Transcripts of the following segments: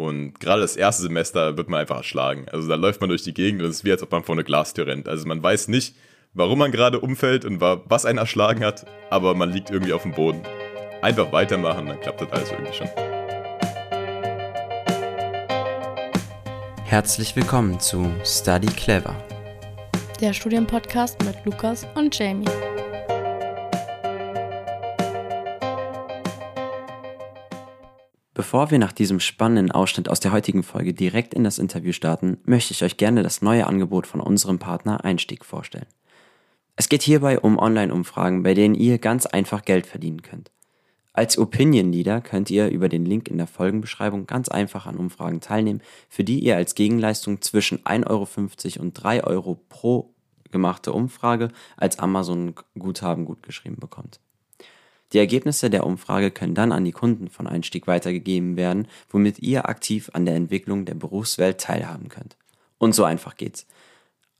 Und gerade das erste Semester wird man einfach erschlagen. Also da läuft man durch die Gegend und es ist wie, als ob man vor eine Glastür rennt. Also man weiß nicht, warum man gerade umfällt und was einen erschlagen hat, aber man liegt irgendwie auf dem Boden. Einfach weitermachen, dann klappt das alles irgendwie schon. Herzlich willkommen zu Study Clever, der Studienpodcast mit Lukas und Jamie. Bevor wir nach diesem spannenden Ausschnitt aus der heutigen Folge direkt in das Interview starten, möchte ich euch gerne das neue Angebot von unserem Partner Einstieg vorstellen. Es geht hierbei um Online-Umfragen, bei denen ihr ganz einfach Geld verdienen könnt. Als Opinion Leader könnt ihr über den Link in der Folgenbeschreibung ganz einfach an Umfragen teilnehmen, für die ihr als Gegenleistung zwischen 1,50 Euro und 3 Euro pro gemachte Umfrage als Amazon-Guthaben gutgeschrieben bekommt. Die Ergebnisse der Umfrage können dann an die Kunden von Einstieg weitergegeben werden, womit ihr aktiv an der Entwicklung der Berufswelt teilhaben könnt. Und so einfach geht's.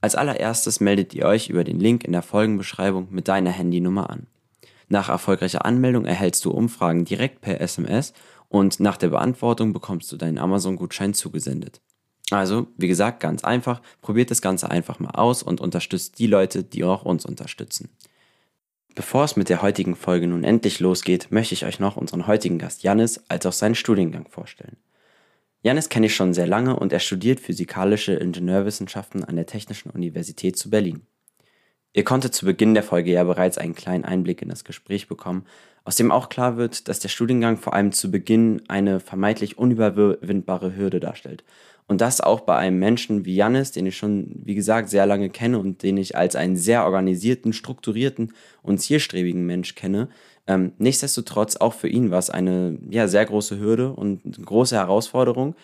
Als allererstes meldet ihr euch über den Link in der Folgenbeschreibung mit deiner Handynummer an. Nach erfolgreicher Anmeldung erhältst du Umfragen direkt per SMS und nach der Beantwortung bekommst du deinen Amazon-Gutschein zugesendet. Also, wie gesagt, ganz einfach, probiert das Ganze einfach mal aus und unterstützt die Leute, die auch uns unterstützen. Bevor es mit der heutigen Folge nun endlich losgeht, möchte ich euch noch unseren heutigen Gast Janis als auch seinen Studiengang vorstellen. Janis kenne ich schon sehr lange und er studiert physikalische Ingenieurwissenschaften an der Technischen Universität zu Berlin. Ihr konntet zu Beginn der Folge ja bereits einen kleinen Einblick in das Gespräch bekommen, aus dem auch klar wird, dass der Studiengang vor allem zu Beginn eine vermeintlich unüberwindbare Hürde darstellt und das auch bei einem Menschen wie Jannis, den ich schon, wie gesagt, sehr lange kenne und den ich als einen sehr organisierten, strukturierten und zielstrebigen Mensch kenne. Ähm, nichtsdestotrotz auch für ihn war es eine ja, sehr große Hürde und eine große Herausforderung.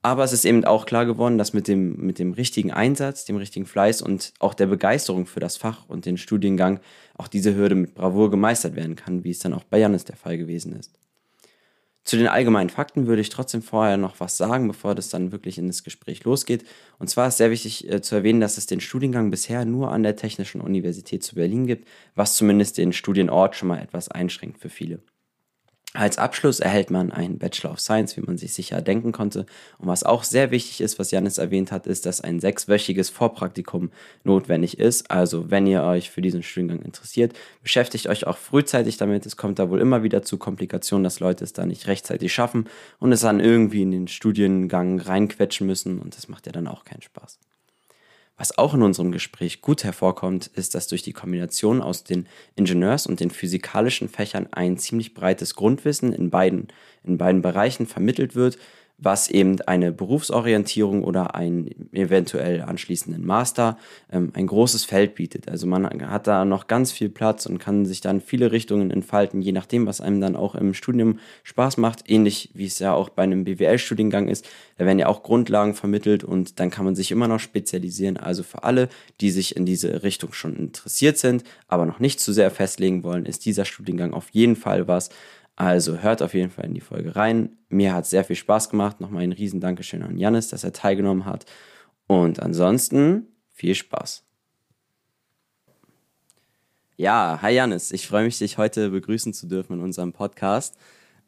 Aber es ist eben auch klar geworden, dass mit dem, mit dem richtigen Einsatz, dem richtigen Fleiß und auch der Begeisterung für das Fach und den Studiengang auch diese Hürde mit Bravour gemeistert werden kann, wie es dann auch bei Jannis der Fall gewesen ist. Zu den allgemeinen Fakten würde ich trotzdem vorher noch was sagen, bevor das dann wirklich in das Gespräch losgeht. Und zwar ist sehr wichtig äh, zu erwähnen, dass es den Studiengang bisher nur an der Technischen Universität zu Berlin gibt, was zumindest den Studienort schon mal etwas einschränkt für viele. Als Abschluss erhält man einen Bachelor of Science, wie man sich sicher denken konnte. Und was auch sehr wichtig ist, was Janis erwähnt hat, ist, dass ein sechswöchiges Vorpraktikum notwendig ist. Also wenn ihr euch für diesen Studiengang interessiert, beschäftigt euch auch frühzeitig damit. Es kommt da wohl immer wieder zu Komplikationen, dass Leute es da nicht rechtzeitig schaffen und es dann irgendwie in den Studiengang reinquetschen müssen. Und das macht ja dann auch keinen Spaß. Was auch in unserem Gespräch gut hervorkommt, ist, dass durch die Kombination aus den Ingenieurs- und den physikalischen Fächern ein ziemlich breites Grundwissen in beiden, in beiden Bereichen vermittelt wird, was eben eine Berufsorientierung oder einen eventuell anschließenden Master ähm, ein großes Feld bietet. Also man hat da noch ganz viel Platz und kann sich dann viele Richtungen entfalten, je nachdem, was einem dann auch im Studium Spaß macht. Ähnlich wie es ja auch bei einem BWL-Studiengang ist. Da werden ja auch Grundlagen vermittelt und dann kann man sich immer noch spezialisieren. Also für alle, die sich in diese Richtung schon interessiert sind, aber noch nicht zu sehr festlegen wollen, ist dieser Studiengang auf jeden Fall was, also hört auf jeden Fall in die Folge rein. Mir hat sehr viel Spaß gemacht. Nochmal ein riesen Dankeschön an Janis, dass er teilgenommen hat. Und ansonsten viel Spaß. Ja, hi Janis. Ich freue mich, dich heute begrüßen zu dürfen in unserem Podcast.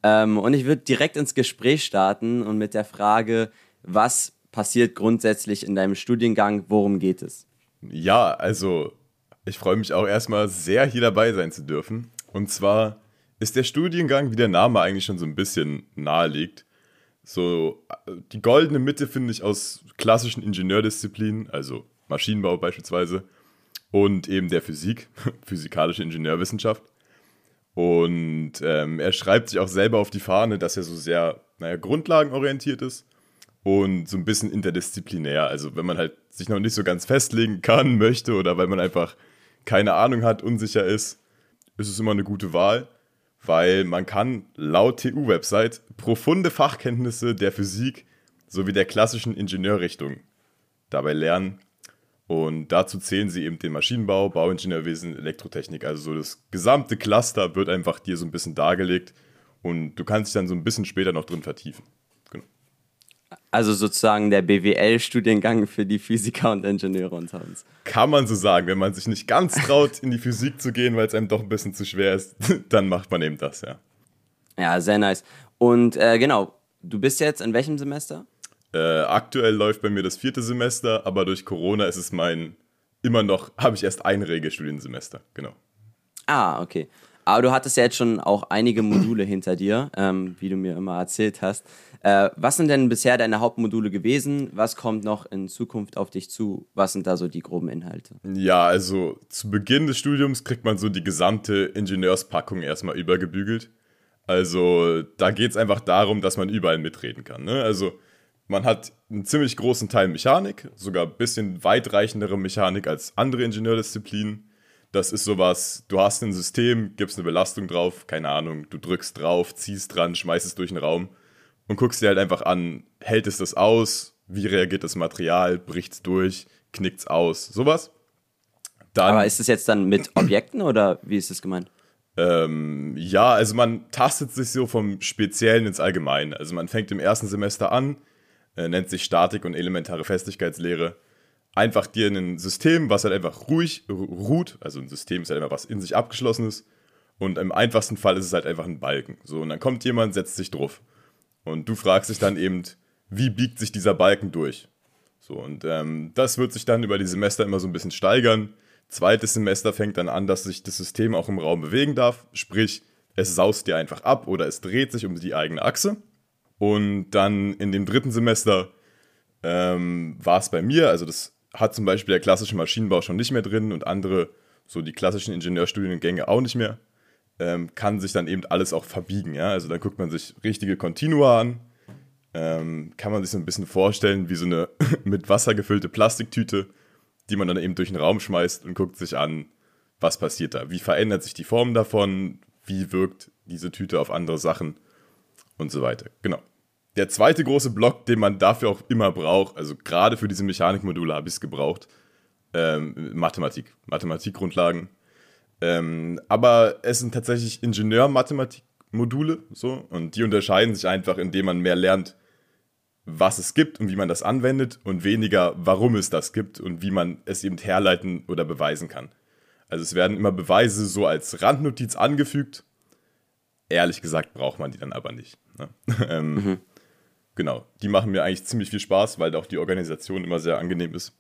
Ähm, und ich würde direkt ins Gespräch starten und mit der Frage, was passiert grundsätzlich in deinem Studiengang? Worum geht es? Ja, also ich freue mich auch erstmal sehr, hier dabei sein zu dürfen. Und zwar ist der Studiengang, wie der Name eigentlich schon so ein bisschen naheliegt, so die goldene Mitte finde ich aus klassischen Ingenieurdisziplinen, also Maschinenbau beispielsweise, und eben der Physik, physikalische Ingenieurwissenschaft. Und ähm, er schreibt sich auch selber auf die Fahne, dass er so sehr, naja, grundlagenorientiert ist und so ein bisschen interdisziplinär. Also wenn man halt sich noch nicht so ganz festlegen kann, möchte oder weil man einfach keine Ahnung hat, unsicher ist, ist es immer eine gute Wahl weil man kann laut TU-Website profunde Fachkenntnisse der Physik sowie der klassischen Ingenieurrichtung dabei lernen. Und dazu zählen sie eben den Maschinenbau, Bauingenieurwesen, Elektrotechnik. Also so das gesamte Cluster wird einfach dir so ein bisschen dargelegt und du kannst dich dann so ein bisschen später noch drin vertiefen. Also sozusagen der BWL-Studiengang für die Physiker und Ingenieure unter uns. Kann man so sagen, wenn man sich nicht ganz traut, in die Physik zu gehen, weil es einem doch ein bisschen zu schwer ist, dann macht man eben das, ja. Ja, sehr nice. Und äh, genau, du bist jetzt in welchem Semester? Äh, aktuell läuft bei mir das vierte Semester, aber durch Corona ist es mein, immer noch, habe ich erst ein Regelstudiensemester, genau. Ah, okay. Aber du hattest ja jetzt schon auch einige Module hinter dir, ähm, wie du mir immer erzählt hast. Äh, was sind denn bisher deine Hauptmodule gewesen? Was kommt noch in Zukunft auf dich zu? Was sind da so die groben Inhalte? Ja, also zu Beginn des Studiums kriegt man so die gesamte Ingenieurspackung erstmal übergebügelt. Also da geht es einfach darum, dass man überall mitreden kann. Ne? Also man hat einen ziemlich großen Teil Mechanik, sogar ein bisschen weitreichendere Mechanik als andere Ingenieurdisziplinen. Das ist sowas, du hast ein System, gibst eine Belastung drauf, keine Ahnung, du drückst drauf, ziehst dran, schmeißt es durch den Raum und guckst dir halt einfach an, hält es das aus, wie reagiert das Material, bricht es durch, knickt es aus, sowas. Dann, Aber ist es jetzt dann mit Objekten oder wie ist das gemeint? Ähm, ja, also man tastet sich so vom Speziellen ins Allgemeine. Also man fängt im ersten Semester an, äh, nennt sich Statik und elementare Festigkeitslehre. Einfach dir ein System, was halt einfach ruhig ruht, also ein System ist halt einfach was in sich abgeschlossenes. Und im einfachsten Fall ist es halt einfach ein Balken. So, und dann kommt jemand, setzt sich drauf. Und du fragst dich dann eben, wie biegt sich dieser Balken durch? So, und ähm, das wird sich dann über die Semester immer so ein bisschen steigern. Zweites Semester fängt dann an, dass sich das System auch im Raum bewegen darf. Sprich, es saust dir einfach ab oder es dreht sich um die eigene Achse. Und dann in dem dritten Semester ähm, war es bei mir, also das hat zum Beispiel der klassische Maschinenbau schon nicht mehr drin und andere, so die klassischen Ingenieurstudiengänge auch nicht mehr, ähm, kann sich dann eben alles auch verbiegen. Ja? Also dann guckt man sich richtige Kontinua an, ähm, kann man sich so ein bisschen vorstellen wie so eine mit Wasser gefüllte Plastiktüte, die man dann eben durch den Raum schmeißt und guckt sich an, was passiert da, wie verändert sich die Form davon, wie wirkt diese Tüte auf andere Sachen und so weiter. Genau. Der zweite große Block, den man dafür auch immer braucht, also gerade für diese Mechanikmodule habe ich es gebraucht, ähm, Mathematik, Mathematikgrundlagen. Ähm, aber es sind tatsächlich Ingenieur-Mathematik-Module so und die unterscheiden sich einfach, indem man mehr lernt, was es gibt und wie man das anwendet und weniger, warum es das gibt und wie man es eben herleiten oder beweisen kann. Also es werden immer Beweise so als Randnotiz angefügt. Ehrlich gesagt braucht man die dann aber nicht. Ne? ähm, mhm. Genau, die machen mir eigentlich ziemlich viel Spaß, weil auch die Organisation immer sehr angenehm ist.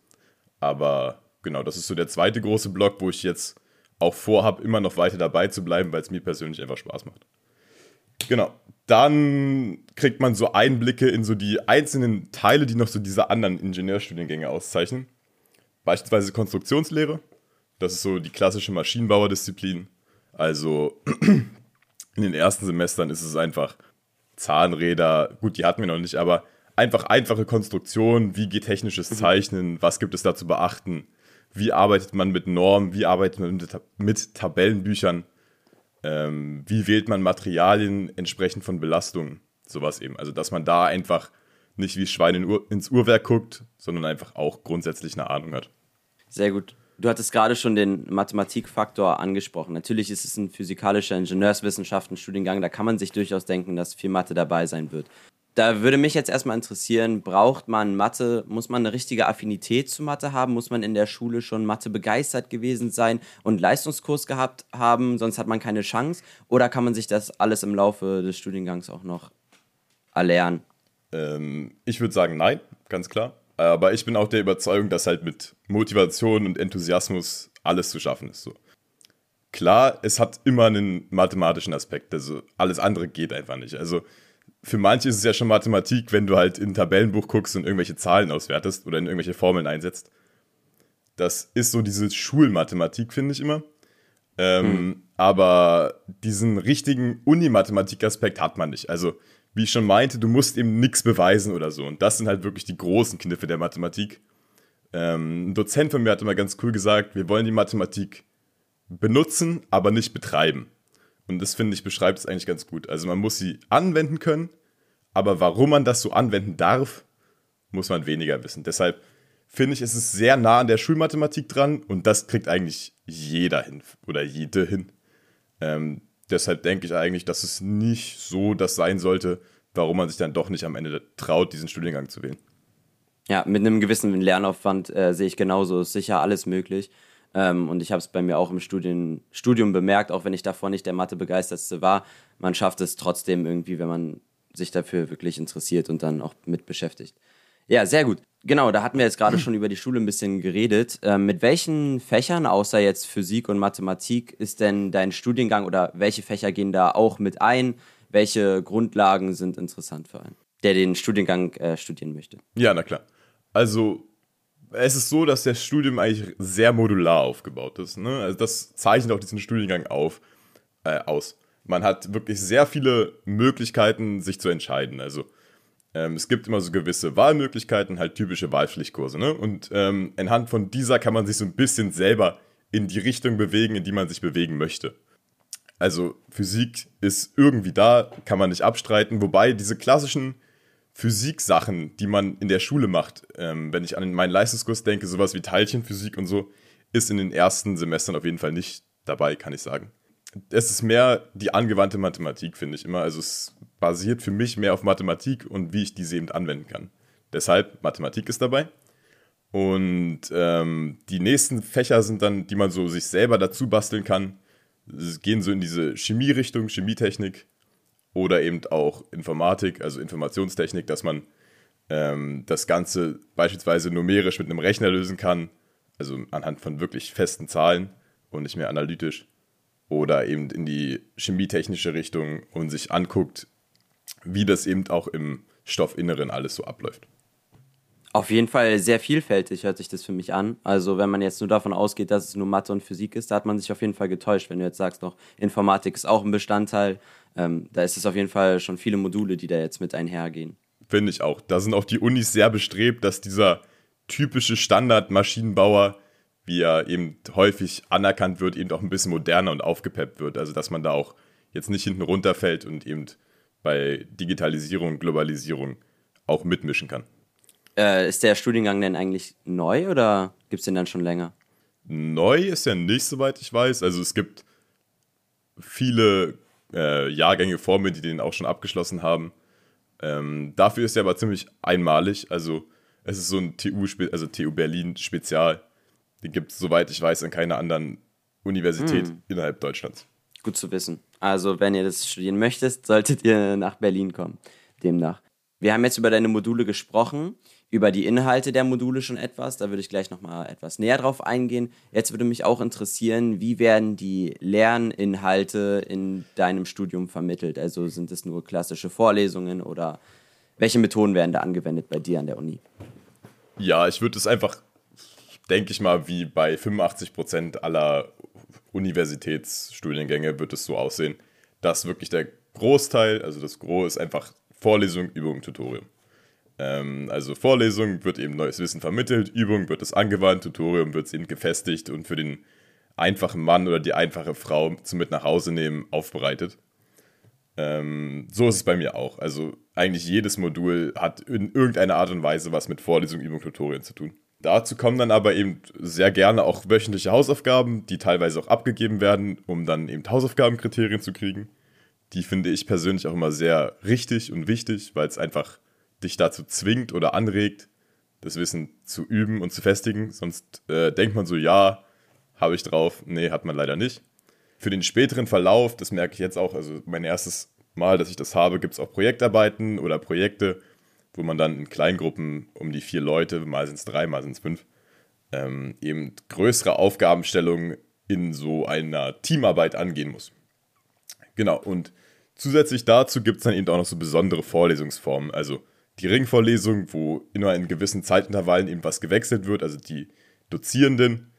Aber genau, das ist so der zweite große Block, wo ich jetzt auch vorhabe, immer noch weiter dabei zu bleiben, weil es mir persönlich einfach Spaß macht. Genau. Dann kriegt man so Einblicke in so die einzelnen Teile, die noch so diese anderen Ingenieurstudiengänge auszeichnen. Beispielsweise Konstruktionslehre. Das ist so die klassische Maschinenbauerdisziplin. Also in den ersten Semestern ist es einfach Zahnräder, gut, die hatten wir noch nicht, aber einfach einfache Konstruktion, wie geht technisches mhm. Zeichnen, was gibt es da zu beachten, wie arbeitet man mit Normen, wie arbeitet man mit, mit Tabellenbüchern, ähm, wie wählt man Materialien entsprechend von Belastungen, sowas eben. Also, dass man da einfach nicht wie Schwein in Ur ins Uhrwerk guckt, sondern einfach auch grundsätzlich eine Ahnung hat. Sehr gut. Du hattest gerade schon den Mathematikfaktor angesprochen. Natürlich ist es ein physikalischer Ingenieurswissenschaften-Studiengang, da kann man sich durchaus denken, dass viel Mathe dabei sein wird. Da würde mich jetzt erstmal interessieren, braucht man Mathe, muss man eine richtige Affinität zu Mathe haben? Muss man in der Schule schon Mathe begeistert gewesen sein und Leistungskurs gehabt haben, sonst hat man keine Chance? Oder kann man sich das alles im Laufe des Studiengangs auch noch erlernen? Ähm, ich würde sagen, nein, ganz klar. Aber ich bin auch der Überzeugung, dass halt mit Motivation und Enthusiasmus alles zu schaffen ist. So. Klar, es hat immer einen mathematischen Aspekt. Also alles andere geht einfach nicht. Also für manche ist es ja schon Mathematik, wenn du halt in ein Tabellenbuch guckst und irgendwelche Zahlen auswertest oder in irgendwelche Formeln einsetzt. Das ist so diese Schulmathematik, finde ich immer. Ähm, hm. Aber diesen richtigen Uni-Mathematik-Aspekt hat man nicht. Also wie ich schon meinte, du musst eben nichts beweisen oder so. Und das sind halt wirklich die großen Kniffe der Mathematik. Ähm, ein Dozent von mir hat immer ganz cool gesagt, wir wollen die Mathematik benutzen, aber nicht betreiben. Und das finde ich beschreibt es eigentlich ganz gut. Also man muss sie anwenden können, aber warum man das so anwenden darf, muss man weniger wissen. Deshalb finde ich, ist es sehr nah an der Schulmathematik dran und das kriegt eigentlich jeder hin oder jede hin. Ähm, deshalb denke ich eigentlich, dass es nicht so das sein sollte, warum man sich dann doch nicht am Ende traut, diesen Studiengang zu wählen. Ja, mit einem gewissen Lernaufwand äh, sehe ich genauso, ist sicher alles möglich. Ähm, und ich habe es bei mir auch im Studien, Studium bemerkt, auch wenn ich davor nicht der Mathe begeistertste war, man schafft es trotzdem irgendwie, wenn man sich dafür wirklich interessiert und dann auch mit beschäftigt. Ja, sehr gut. Genau, da hatten wir jetzt gerade schon über die Schule ein bisschen geredet. Ähm, mit welchen Fächern, außer jetzt Physik und Mathematik, ist denn dein Studiengang oder welche Fächer gehen da auch mit ein? Welche Grundlagen sind interessant für einen, der den Studiengang äh, studieren möchte? Ja, na klar. Also, es ist so, dass der Studium eigentlich sehr modular aufgebaut ist. Ne? Also, das zeichnet auch diesen Studiengang auf, äh, aus. Man hat wirklich sehr viele Möglichkeiten, sich zu entscheiden. Also, ähm, es gibt immer so gewisse Wahlmöglichkeiten, halt typische Wahlpflichtkurse. Ne? Und ähm, anhand von dieser kann man sich so ein bisschen selber in die Richtung bewegen, in die man sich bewegen möchte. Also Physik ist irgendwie da, kann man nicht abstreiten. Wobei diese klassischen Physiksachen, die man in der Schule macht, ähm, wenn ich an meinen Leistungskurs denke, sowas wie Teilchenphysik und so, ist in den ersten Semestern auf jeden Fall nicht dabei, kann ich sagen. Es ist mehr die angewandte Mathematik, finde ich immer. Also es basiert für mich mehr auf Mathematik und wie ich diese eben anwenden kann. Deshalb Mathematik ist dabei. Und ähm, die nächsten Fächer sind dann, die man so sich selber dazu basteln kann, gehen so in diese Chemie-Richtung, Chemietechnik oder eben auch Informatik, also Informationstechnik, dass man ähm, das Ganze beispielsweise numerisch mit einem Rechner lösen kann, also anhand von wirklich festen Zahlen und nicht mehr analytisch. Oder eben in die chemietechnische Richtung und sich anguckt, wie das eben auch im Stoffinneren alles so abläuft. Auf jeden Fall sehr vielfältig hört sich das für mich an. Also wenn man jetzt nur davon ausgeht, dass es nur Mathe und Physik ist, da hat man sich auf jeden Fall getäuscht. Wenn du jetzt sagst, noch Informatik ist auch ein Bestandteil, ähm, da ist es auf jeden Fall schon viele Module, die da jetzt mit einhergehen. Finde ich auch. Da sind auch die Unis sehr bestrebt, dass dieser typische Standard-Maschinenbauer, wie er eben häufig anerkannt wird, eben auch ein bisschen moderner und aufgepeppt wird. Also dass man da auch jetzt nicht hinten runterfällt und eben bei Digitalisierung und Globalisierung auch mitmischen kann. Äh, ist der Studiengang denn eigentlich neu oder gibt es den dann schon länger? Neu ist er nicht, soweit ich weiß. Also es gibt viele äh, Jahrgänge vor mir, die den auch schon abgeschlossen haben. Ähm, dafür ist er aber ziemlich einmalig. Also es ist so ein TU, also TU Berlin Spezial. Den gibt es, soweit ich weiß, an keiner anderen Universität hm. innerhalb Deutschlands. Gut zu wissen. Also, wenn ihr das studieren möchtet, solltet ihr nach Berlin kommen. Demnach. Wir haben jetzt über deine Module gesprochen, über die Inhalte der Module schon etwas. Da würde ich gleich nochmal etwas näher drauf eingehen. Jetzt würde mich auch interessieren, wie werden die Lerninhalte in deinem Studium vermittelt? Also sind es nur klassische Vorlesungen oder welche Methoden werden da angewendet bei dir an der Uni? Ja, ich würde es einfach, denke ich mal, wie bei 85 Prozent aller Universitätsstudiengänge wird es so aussehen, dass wirklich der Großteil, also das Gros ist einfach Vorlesung, Übung, Tutorium. Ähm, also Vorlesung wird eben neues Wissen vermittelt, Übung wird es angewandt, Tutorium wird es eben gefestigt und für den einfachen Mann oder die einfache Frau zum mit nach Hause nehmen aufbereitet. Ähm, so ist es bei mir auch. Also eigentlich jedes Modul hat in irgendeiner Art und Weise was mit Vorlesung, Übung, Tutorium zu tun. Dazu kommen dann aber eben sehr gerne auch wöchentliche Hausaufgaben, die teilweise auch abgegeben werden, um dann eben Hausaufgabenkriterien zu kriegen. Die finde ich persönlich auch immer sehr richtig und wichtig, weil es einfach dich dazu zwingt oder anregt, das Wissen zu üben und zu festigen. Sonst äh, denkt man so, ja, habe ich drauf. Nee, hat man leider nicht. Für den späteren Verlauf, das merke ich jetzt auch, also mein erstes Mal, dass ich das habe, gibt es auch Projektarbeiten oder Projekte, wo man dann in Kleingruppen um die vier Leute, mal sind es drei, mal sind es fünf, ähm, eben größere Aufgabenstellungen in so einer Teamarbeit angehen muss. Genau, und zusätzlich dazu gibt es dann eben auch noch so besondere Vorlesungsformen, also die Ringvorlesung, wo immer in gewissen Zeitintervallen eben was gewechselt wird, also die Dozierenden.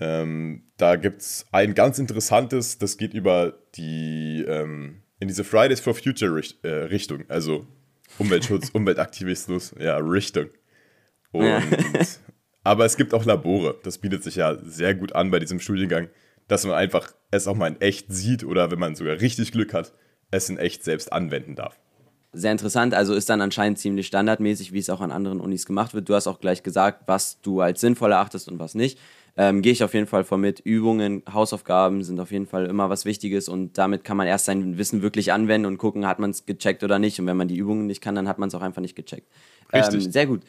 Ähm, da gibt es ein ganz interessantes, das geht über die, ähm, in diese Fridays for Future äh, Richtung, also Umweltschutz, Umweltaktivismus, ja, Richtung. Und, ja. aber es gibt auch Labore. Das bietet sich ja sehr gut an bei diesem Studiengang, dass man einfach es auch mal in echt sieht oder wenn man sogar richtig Glück hat, es in echt selbst anwenden darf. Sehr interessant, also ist dann anscheinend ziemlich standardmäßig, wie es auch an anderen Unis gemacht wird. Du hast auch gleich gesagt, was du als sinnvoll erachtest und was nicht. Ähm, Gehe ich auf jeden Fall vor mit. Übungen, Hausaufgaben sind auf jeden Fall immer was Wichtiges und damit kann man erst sein Wissen wirklich anwenden und gucken, hat man es gecheckt oder nicht. Und wenn man die Übungen nicht kann, dann hat man es auch einfach nicht gecheckt. Richtig. Ähm, sehr gut.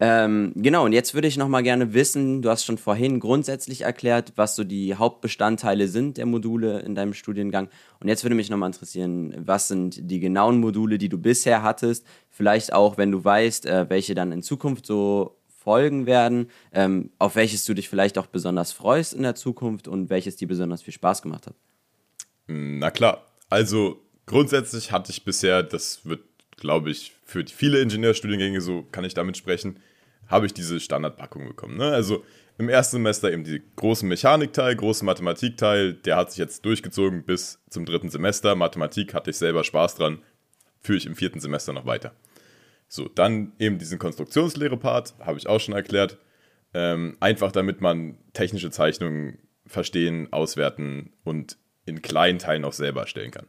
Ähm, genau, und jetzt würde ich noch mal gerne wissen, du hast schon vorhin grundsätzlich erklärt, was so die Hauptbestandteile sind der Module in deinem Studiengang. Und jetzt würde mich noch mal interessieren, was sind die genauen Module, die du bisher hattest? Vielleicht auch, wenn du weißt, äh, welche dann in Zukunft so folgen werden, ähm, auf welches du dich vielleicht auch besonders freust in der Zukunft und welches dir besonders viel Spaß gemacht hat. Na klar, also grundsätzlich hatte ich bisher, das wird, glaube ich, für viele Ingenieurstudiengänge so, kann ich damit sprechen, habe ich diese Standardpackung bekommen. Ne? Also im ersten Semester eben die großen Mechanikteil, große Mathematikteil, der hat sich jetzt durchgezogen bis zum dritten Semester. Mathematik hatte ich selber Spaß dran, führe ich im vierten Semester noch weiter. So, dann eben diesen Konstruktionslehre-Part, habe ich auch schon erklärt. Ähm, einfach damit man technische Zeichnungen verstehen, auswerten und in kleinen Teilen auch selber erstellen kann.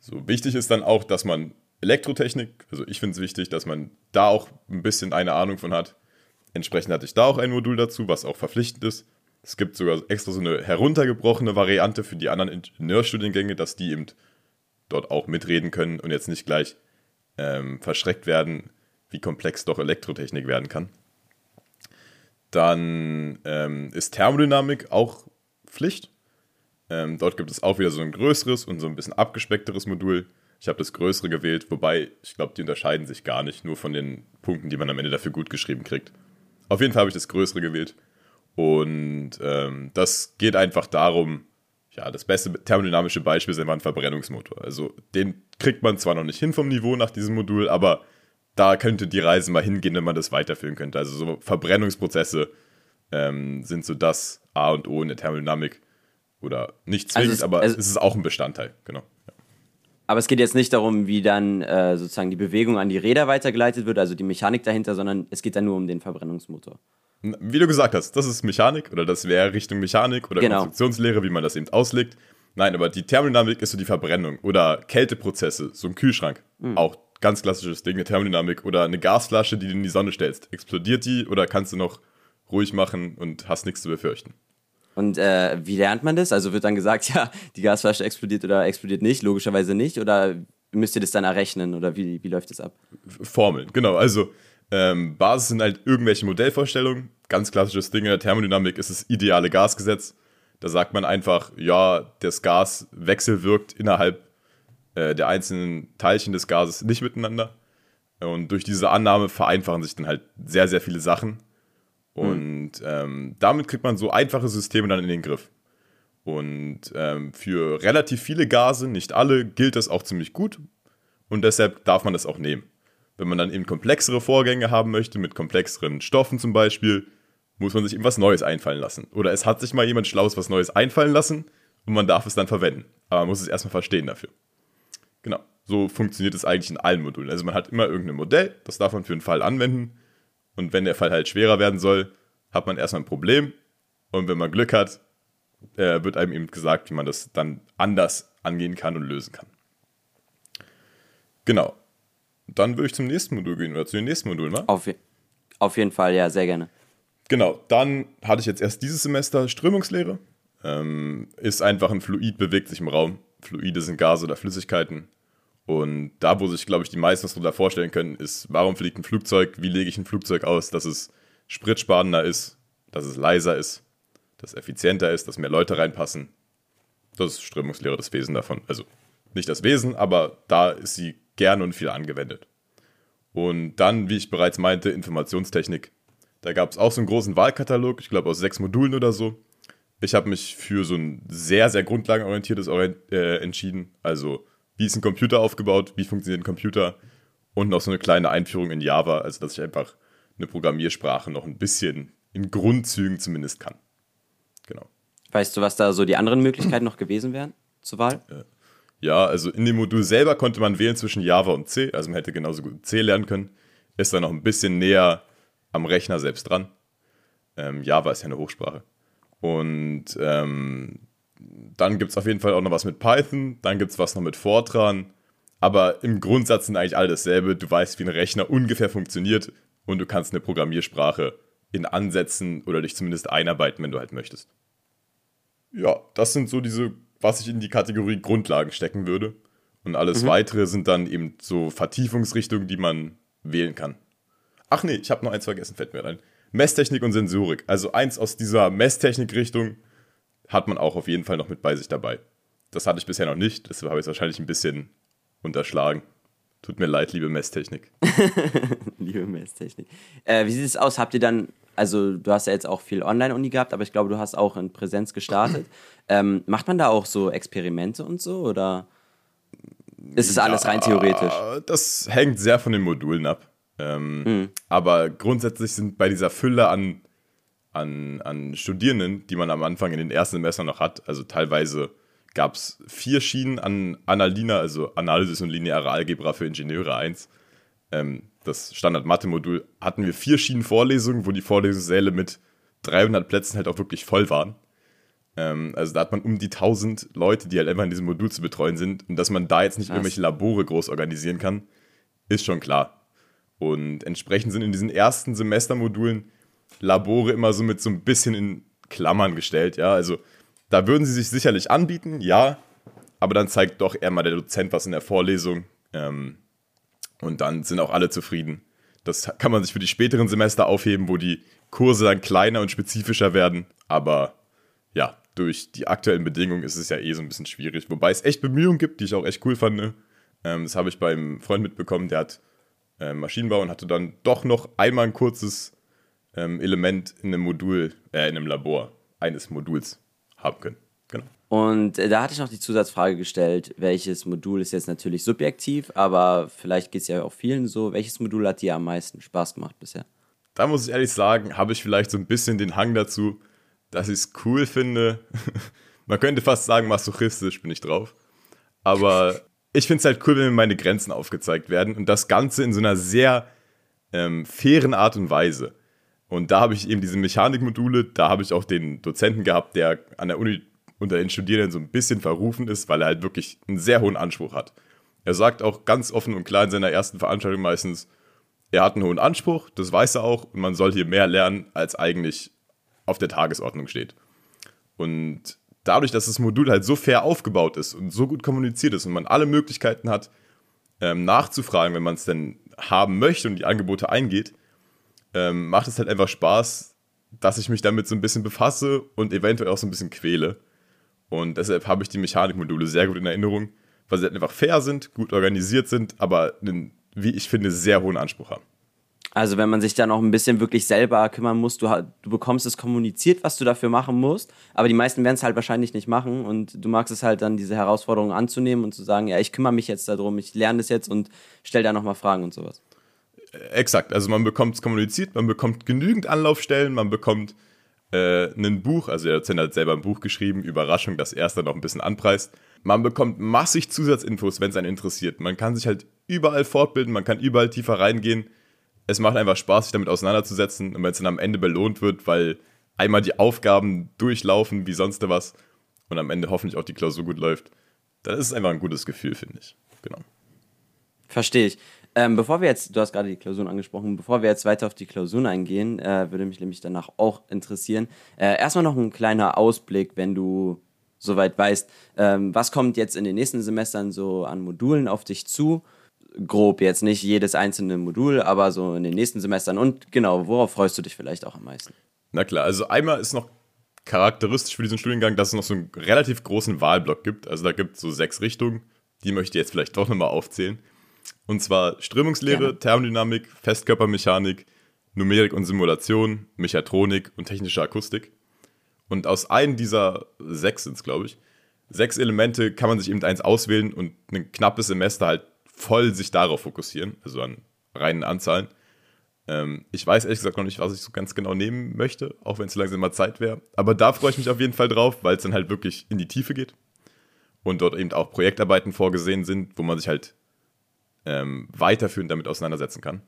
So, wichtig ist dann auch, dass man Elektrotechnik, also ich finde es wichtig, dass man da auch ein bisschen eine Ahnung von hat. Entsprechend hatte ich da auch ein Modul dazu, was auch verpflichtend ist. Es gibt sogar extra so eine heruntergebrochene Variante für die anderen Ingenieurstudiengänge, dass die eben dort auch mitreden können und jetzt nicht gleich ähm, verschreckt werden, wie komplex doch Elektrotechnik werden kann. Dann ähm, ist Thermodynamik auch Pflicht. Ähm, dort gibt es auch wieder so ein größeres und so ein bisschen abgespeckteres Modul. Ich habe das größere gewählt, wobei ich glaube, die unterscheiden sich gar nicht, nur von den Punkten, die man am Ende dafür gut geschrieben kriegt. Auf jeden Fall habe ich das größere gewählt. Und ähm, das geht einfach darum, ja, das beste thermodynamische Beispiel ist einfach ein Verbrennungsmotor. Also den kriegt man zwar noch nicht hin vom Niveau nach diesem Modul, aber da könnte die Reise mal hingehen, wenn man das weiterführen könnte. Also so Verbrennungsprozesse ähm, sind so das A und O in der Thermodynamik. Oder nicht zwingend, also es, aber also es ist auch ein Bestandteil, genau. Ja. Aber es geht jetzt nicht darum, wie dann äh, sozusagen die Bewegung an die Räder weitergeleitet wird, also die Mechanik dahinter, sondern es geht dann nur um den Verbrennungsmotor. Wie du gesagt hast, das ist Mechanik oder das wäre Richtung Mechanik oder genau. Konstruktionslehre, wie man das eben auslegt. Nein, aber die Thermodynamik ist so die Verbrennung oder Kälteprozesse, so ein Kühlschrank. Mhm. Auch ganz klassisches Ding, eine Thermodynamik oder eine Gasflasche, die du in die Sonne stellst. Explodiert die oder kannst du noch ruhig machen und hast nichts zu befürchten? Und äh, wie lernt man das? Also wird dann gesagt, ja, die Gasflasche explodiert oder explodiert nicht, logischerweise nicht, oder müsst ihr das dann errechnen oder wie, wie läuft das ab? Formeln, genau. Also ähm, Basis sind halt irgendwelche Modellvorstellungen. Ganz klassisches Ding in der Thermodynamik ist das ideale Gasgesetz. Da sagt man einfach, ja, das Gas wechselwirkt innerhalb äh, der einzelnen Teilchen des Gases nicht miteinander. Und durch diese Annahme vereinfachen sich dann halt sehr, sehr viele Sachen. Und mhm. ähm, damit kriegt man so einfache Systeme dann in den Griff. Und ähm, für relativ viele Gase, nicht alle, gilt das auch ziemlich gut. Und deshalb darf man das auch nehmen. Wenn man dann eben komplexere Vorgänge haben möchte, mit komplexeren Stoffen zum Beispiel, muss man sich eben was Neues einfallen lassen. Oder es hat sich mal jemand Schlaues was Neues einfallen lassen und man darf es dann verwenden. Aber man muss es erstmal verstehen dafür. Genau. So funktioniert es eigentlich in allen Modulen. Also man hat immer irgendein Modell, das darf man für einen Fall anwenden. Und wenn der Fall halt schwerer werden soll, hat man erstmal ein Problem. Und wenn man Glück hat, äh, wird einem eben gesagt, wie man das dann anders angehen kann und lösen kann. Genau. Dann würde ich zum nächsten Modul gehen oder zu den nächsten Modulen, wa? Auf, auf jeden Fall, ja, sehr gerne. Genau, dann hatte ich jetzt erst dieses Semester Strömungslehre. Ähm, ist einfach ein Fluid, bewegt sich im Raum. Fluide sind Gase oder Flüssigkeiten. Und da, wo sich, glaube ich, die meisten darunter vorstellen können, ist, warum fliegt ein Flugzeug? Wie lege ich ein Flugzeug aus, dass es spritsparender ist, dass es leiser ist, dass es effizienter ist, dass mehr Leute reinpassen? Das ist Strömungslehre, das Wesen davon. Also nicht das Wesen, aber da ist sie gern und viel angewendet. Und dann, wie ich bereits meinte, Informationstechnik. Da gab es auch so einen großen Wahlkatalog, ich glaube aus sechs Modulen oder so. Ich habe mich für so ein sehr, sehr grundlagenorientiertes Orient äh, entschieden. Also wie ist ein Computer aufgebaut, wie funktioniert ein Computer und noch so eine kleine Einführung in Java, also dass ich einfach eine Programmiersprache noch ein bisschen in Grundzügen zumindest kann. Genau. Weißt du, was da so die anderen Möglichkeiten noch gewesen wären zur Wahl? Ja, also in dem Modul selber konnte man wählen zwischen Java und C, also man hätte genauso gut C lernen können. Ist dann noch ein bisschen näher am Rechner selbst dran. Ähm, Java ist ja eine Hochsprache. Und ähm, dann gibt es auf jeden Fall auch noch was mit Python, dann gibt es was noch mit Fortran. Aber im Grundsatz sind eigentlich alle dasselbe. Du weißt, wie ein Rechner ungefähr funktioniert und du kannst eine Programmiersprache in Ansätzen oder dich zumindest einarbeiten, wenn du halt möchtest. Ja, das sind so diese, was ich in die Kategorie Grundlagen stecken würde. Und alles mhm. weitere sind dann eben so Vertiefungsrichtungen, die man wählen kann. Ach nee, ich habe noch eins vergessen, fällt mir rein. Messtechnik und Sensorik. Also eins aus dieser Messtechnik-Richtung hat man auch auf jeden Fall noch mit bei sich dabei. Das hatte ich bisher noch nicht, deshalb habe ich es wahrscheinlich ein bisschen unterschlagen. Tut mir leid, liebe Messtechnik. liebe Messtechnik. Äh, wie sieht es aus? Habt ihr dann, also du hast ja jetzt auch viel Online-Uni gehabt, aber ich glaube, du hast auch in Präsenz gestartet. ähm, macht man da auch so Experimente und so oder ist es alles rein theoretisch? Das hängt sehr von den Modulen ab. Ähm, mhm. Aber grundsätzlich sind bei dieser Fülle an, an, an Studierenden, die man am Anfang in den ersten Semestern noch hat, also teilweise gab es vier Schienen an Analina, also Analysis und lineare Algebra für Ingenieure 1. Ähm, das Standard-Mathe-Modul hatten wir vier Schienen Vorlesungen, wo die Vorlesungssäle mit 300 Plätzen halt auch wirklich voll waren. Ähm, also da hat man um die 1000 Leute, die halt einfach in diesem Modul zu betreuen sind. Und dass man da jetzt nicht Was? irgendwelche Labore groß organisieren kann, ist schon klar. Und entsprechend sind in diesen ersten Semestermodulen Labore immer so mit so ein bisschen in Klammern gestellt. Ja, also da würden sie sich sicherlich anbieten, ja, aber dann zeigt doch eher mal der Dozent was in der Vorlesung ähm, und dann sind auch alle zufrieden. Das kann man sich für die späteren Semester aufheben, wo die Kurse dann kleiner und spezifischer werden, aber ja, durch die aktuellen Bedingungen ist es ja eh so ein bisschen schwierig, wobei es echt Bemühungen gibt, die ich auch echt cool fand. Ne? Ähm, das habe ich beim Freund mitbekommen, der hat äh, Maschinenbau und hatte dann doch noch einmal ein kurzes ähm, Element in einem Modul, äh, in einem Labor eines Moduls haben können. Genau. Und äh, da hatte ich noch die Zusatzfrage gestellt, welches Modul ist jetzt natürlich subjektiv, aber vielleicht geht es ja auch vielen so. Welches Modul hat dir am meisten Spaß gemacht bisher? Da muss ich ehrlich sagen, habe ich vielleicht so ein bisschen den Hang dazu, dass ich es cool finde. Man könnte fast sagen, masochistisch bin ich drauf. Aber ich finde es halt cool, wenn mir meine Grenzen aufgezeigt werden und das Ganze in so einer sehr ähm, fairen Art und Weise. Und da habe ich eben diese Mechanikmodule, da habe ich auch den Dozenten gehabt, der an der Uni unter den Studierenden so ein bisschen verrufen ist, weil er halt wirklich einen sehr hohen Anspruch hat. Er sagt auch ganz offen und klar in seiner ersten Veranstaltung meistens, er hat einen hohen Anspruch, das weiß er auch, und man soll hier mehr lernen, als eigentlich auf der Tagesordnung steht. Und dadurch, dass das Modul halt so fair aufgebaut ist und so gut kommuniziert ist und man alle Möglichkeiten hat, ähm, nachzufragen, wenn man es denn haben möchte und die Angebote eingeht, ähm, macht es halt einfach Spaß, dass ich mich damit so ein bisschen befasse und eventuell auch so ein bisschen quäle. Und deshalb habe ich die Mechanikmodule sehr gut in Erinnerung, weil sie halt einfach fair sind, gut organisiert sind, aber einen, wie ich finde, sehr hohen Anspruch haben. Also wenn man sich dann auch ein bisschen wirklich selber kümmern muss, du, du bekommst es kommuniziert, was du dafür machen musst, aber die meisten werden es halt wahrscheinlich nicht machen und du magst es halt dann, diese Herausforderung anzunehmen und zu sagen, ja, ich kümmere mich jetzt darum, ich lerne das jetzt und stelle da nochmal Fragen und sowas. Exakt, also man bekommt es kommuniziert, man bekommt genügend Anlaufstellen, man bekommt äh, ein Buch, also der Dozent hat selber ein Buch geschrieben, Überraschung, das erste noch ein bisschen anpreist. Man bekommt massig Zusatzinfos, wenn es einen interessiert. Man kann sich halt überall fortbilden, man kann überall tiefer reingehen. Es macht einfach Spaß, sich damit auseinanderzusetzen und wenn es dann am Ende belohnt wird, weil einmal die Aufgaben durchlaufen wie sonst was und am Ende hoffentlich auch die Klausur gut läuft, dann ist es einfach ein gutes Gefühl, finde ich. Genau. Verstehe ich. Ähm, bevor wir jetzt, du hast gerade die Klausuren angesprochen, bevor wir jetzt weiter auf die Klausuren eingehen, äh, würde mich nämlich danach auch interessieren. Äh, erstmal noch ein kleiner Ausblick, wenn du soweit weißt, ähm, was kommt jetzt in den nächsten Semestern so an Modulen auf dich zu? Grob jetzt nicht jedes einzelne Modul, aber so in den nächsten Semestern. Und genau, worauf freust du dich vielleicht auch am meisten? Na klar, also einmal ist noch charakteristisch für diesen Studiengang, dass es noch so einen relativ großen Wahlblock gibt. Also da gibt es so sechs Richtungen. Die möchte ich jetzt vielleicht doch nochmal aufzählen. Und zwar Strömungslehre, ja. Thermodynamik, Festkörpermechanik, Numerik und Simulation, Mechatronik und technische Akustik. Und aus einem dieser sechs sind es, glaube ich, sechs Elemente kann man sich eben eins auswählen und ein knappes Semester halt voll sich darauf fokussieren, also an reinen Anzahlen. Ähm, ich weiß ehrlich gesagt noch nicht, was ich so ganz genau nehmen möchte, auch wenn es langsam mal Zeit wäre. Aber da freue ich mich auf jeden Fall drauf, weil es dann halt wirklich in die Tiefe geht. Und dort eben auch Projektarbeiten vorgesehen sind, wo man sich halt ähm, weiterführend damit auseinandersetzen kann.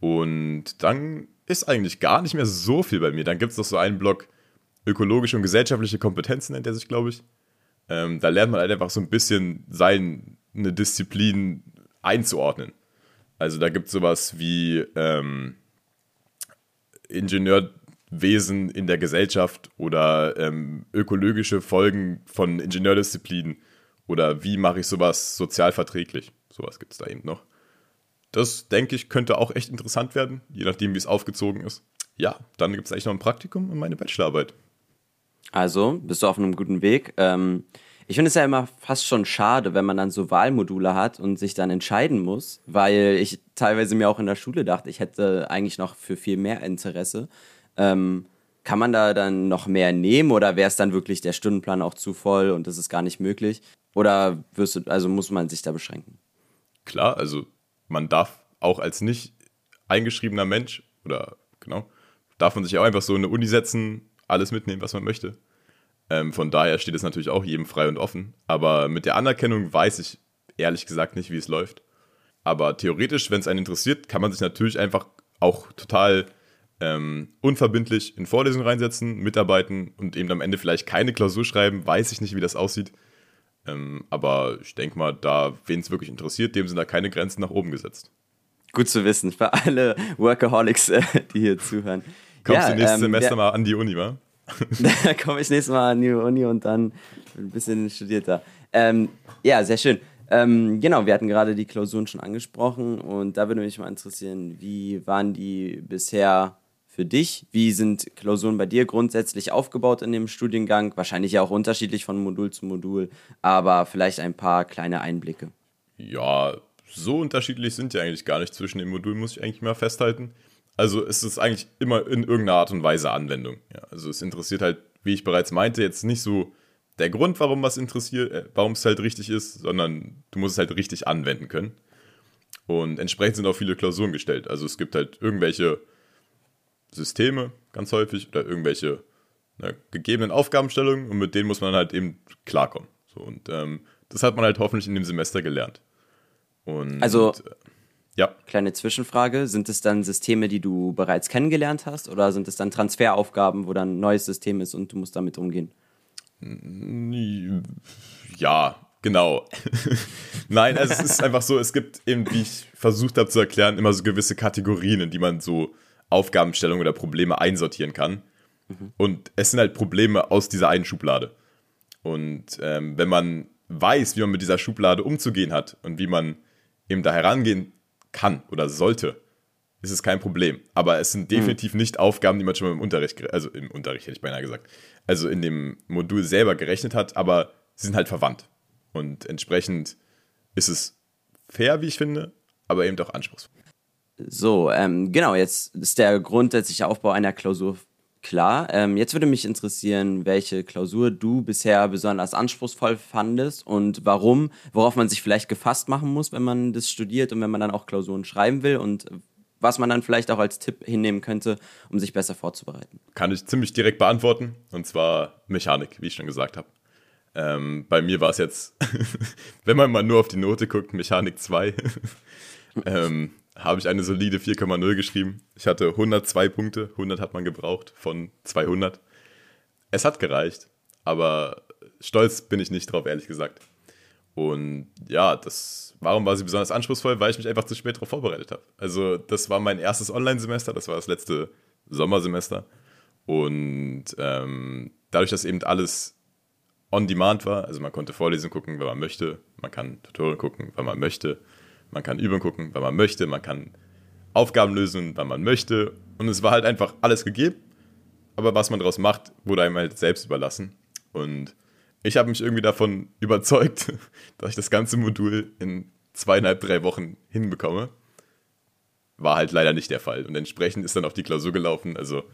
Und dann ist eigentlich gar nicht mehr so viel bei mir. Dann gibt es noch so einen Block ökologische und gesellschaftliche Kompetenzen, nennt er sich, glaube ich. Ähm, da lernt man halt einfach so ein bisschen seine Disziplin einzuordnen. Also da gibt es sowas wie ähm, Ingenieurwesen in der Gesellschaft oder ähm, ökologische Folgen von Ingenieurdisziplinen oder wie mache ich sowas sozial verträglich. Sowas gibt es da eben noch. das denke ich, könnte auch echt interessant werden, je nachdem, wie es aufgezogen ist. Ja, dann gibt es eigentlich noch ein Praktikum und meine Bachelorarbeit. Also, bist du auf einem guten Weg. Ähm, ich finde es ja immer fast schon schade, wenn man dann so Wahlmodule hat und sich dann entscheiden muss, weil ich teilweise mir auch in der Schule dachte, ich hätte eigentlich noch für viel mehr Interesse. Ähm, kann man da dann noch mehr nehmen oder wäre es dann wirklich der Stundenplan auch zu voll und das ist gar nicht möglich? Oder wirst du, also muss man sich da beschränken? Klar, also man darf auch als nicht eingeschriebener Mensch oder genau, darf man sich auch einfach so in eine Uni setzen, alles mitnehmen, was man möchte. Ähm, von daher steht es natürlich auch jedem frei und offen. Aber mit der Anerkennung weiß ich ehrlich gesagt nicht, wie es läuft. Aber theoretisch, wenn es einen interessiert, kann man sich natürlich einfach auch total ähm, unverbindlich in Vorlesungen reinsetzen, mitarbeiten und eben am Ende vielleicht keine Klausur schreiben. Weiß ich nicht, wie das aussieht. Ähm, aber ich denke mal, da, wen es wirklich interessiert, dem sind da keine Grenzen nach oben gesetzt. Gut zu wissen für alle Workaholics, äh, die hier zuhören. Kommst ja, du nächstes ähm, Semester ja, mal an die Uni, wa? da komme ich nächstes Mal an die Uni und dann ein bisschen studierter. Ähm, ja, sehr schön. Ähm, genau, wir hatten gerade die Klausuren schon angesprochen und da würde mich mal interessieren, wie waren die bisher für dich? Wie sind Klausuren bei dir grundsätzlich aufgebaut in dem Studiengang? Wahrscheinlich ja auch unterschiedlich von Modul zu Modul, aber vielleicht ein paar kleine Einblicke. Ja, so unterschiedlich sind die eigentlich gar nicht zwischen den Modulen, muss ich eigentlich mal festhalten. Also es ist eigentlich immer in irgendeiner Art und Weise Anwendung. Ja, also es interessiert halt, wie ich bereits meinte, jetzt nicht so der Grund, warum was interessiert, äh, warum es halt richtig ist, sondern du musst es halt richtig anwenden können. Und entsprechend sind auch viele Klausuren gestellt. Also es gibt halt irgendwelche Systeme ganz häufig oder irgendwelche ne, gegebenen Aufgabenstellungen und mit denen muss man halt eben klarkommen. So, und ähm, das hat man halt hoffentlich in dem Semester gelernt. Und, also, äh, ja. Kleine Zwischenfrage: Sind es dann Systeme, die du bereits kennengelernt hast, oder sind es dann Transferaufgaben, wo dann ein neues System ist und du musst damit umgehen? Ja, genau. Nein, also es ist einfach so, es gibt eben, wie ich versucht habe zu erklären, immer so gewisse Kategorien, in die man so Aufgabenstellungen oder Probleme einsortieren kann. Mhm. Und es sind halt Probleme aus dieser einen Schublade. Und ähm, wenn man weiß, wie man mit dieser Schublade umzugehen hat und wie man eben da herangehen kann oder sollte, ist es kein Problem. Aber es sind definitiv mhm. nicht Aufgaben, die man schon mal im Unterricht, also im Unterricht hätte ich beinahe gesagt, also in dem Modul selber gerechnet hat, aber sie sind halt verwandt. Und entsprechend ist es fair, wie ich finde, aber eben auch anspruchsvoll. So, ähm, genau, jetzt ist der grundsätzliche Aufbau einer Klausur klar. Ähm, jetzt würde mich interessieren, welche Klausur du bisher besonders anspruchsvoll fandest und warum, worauf man sich vielleicht gefasst machen muss, wenn man das studiert und wenn man dann auch Klausuren schreiben will und was man dann vielleicht auch als Tipp hinnehmen könnte, um sich besser vorzubereiten. Kann ich ziemlich direkt beantworten, und zwar Mechanik, wie ich schon gesagt habe. Ähm, bei mir war es jetzt, wenn man mal nur auf die Note guckt, Mechanik 2. ähm, habe ich eine solide 4,0 geschrieben. Ich hatte 102 Punkte, 100 hat man gebraucht von 200. Es hat gereicht, aber stolz bin ich nicht drauf, ehrlich gesagt. Und ja, das, warum war sie besonders anspruchsvoll? Weil ich mich einfach zu spät darauf vorbereitet habe. Also, das war mein erstes Online-Semester, das war das letzte Sommersemester. Und ähm, dadurch, dass eben alles on demand war, also man konnte Vorlesungen gucken, wenn man möchte, man kann Tutorial gucken, wenn man möchte, man kann Übungen gucken, wenn man möchte. Man kann Aufgaben lösen, wenn man möchte. Und es war halt einfach alles gegeben. Aber was man daraus macht, wurde einem halt selbst überlassen. Und ich habe mich irgendwie davon überzeugt, dass ich das ganze Modul in zweieinhalb, drei Wochen hinbekomme. War halt leider nicht der Fall. Und entsprechend ist dann auch die Klausur gelaufen. Also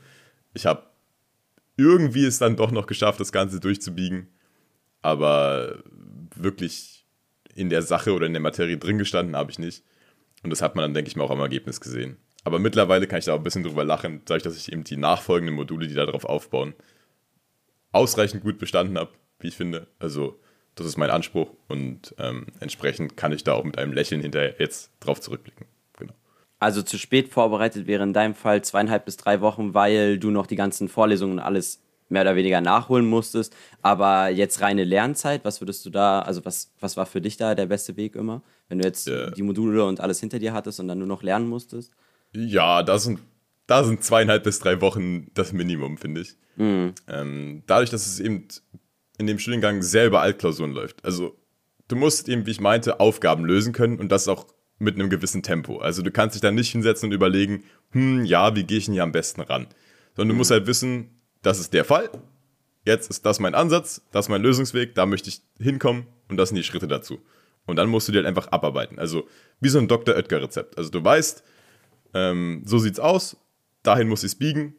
ich habe irgendwie es dann doch noch geschafft, das Ganze durchzubiegen. Aber wirklich in der Sache oder in der Materie drin gestanden habe ich nicht. Und das hat man dann, denke ich mal, auch am Ergebnis gesehen. Aber mittlerweile kann ich da auch ein bisschen drüber lachen, dadurch, dass ich eben die nachfolgenden Module, die darauf aufbauen, ausreichend gut bestanden habe, wie ich finde. Also, das ist mein Anspruch und ähm, entsprechend kann ich da auch mit einem Lächeln hinterher jetzt drauf zurückblicken. Genau. Also zu spät vorbereitet wäre in deinem Fall zweieinhalb bis drei Wochen, weil du noch die ganzen Vorlesungen und alles mehr oder weniger nachholen musstest. Aber jetzt reine Lernzeit, was würdest du da, also was, was war für dich da der beste Weg immer? Wenn du jetzt ja. die Module und alles hinter dir hattest und dann nur noch lernen musstest? Ja, da sind, da sind zweieinhalb bis drei Wochen das Minimum, finde ich. Mhm. Ähm, dadurch, dass es eben in dem Studiengang selber Altklausuren läuft. Also du musst eben, wie ich meinte, Aufgaben lösen können und das auch mit einem gewissen Tempo. Also du kannst dich dann nicht hinsetzen und überlegen, hm, ja, wie gehe ich denn hier am besten ran? Sondern du musst halt wissen, das ist der Fall, jetzt ist das mein Ansatz, das ist mein Lösungsweg, da möchte ich hinkommen und das sind die Schritte dazu. Und dann musst du dir halt einfach abarbeiten. Also wie so ein Dr. Oetker-Rezept. Also du weißt, ähm, so sieht's aus, dahin muss ich es biegen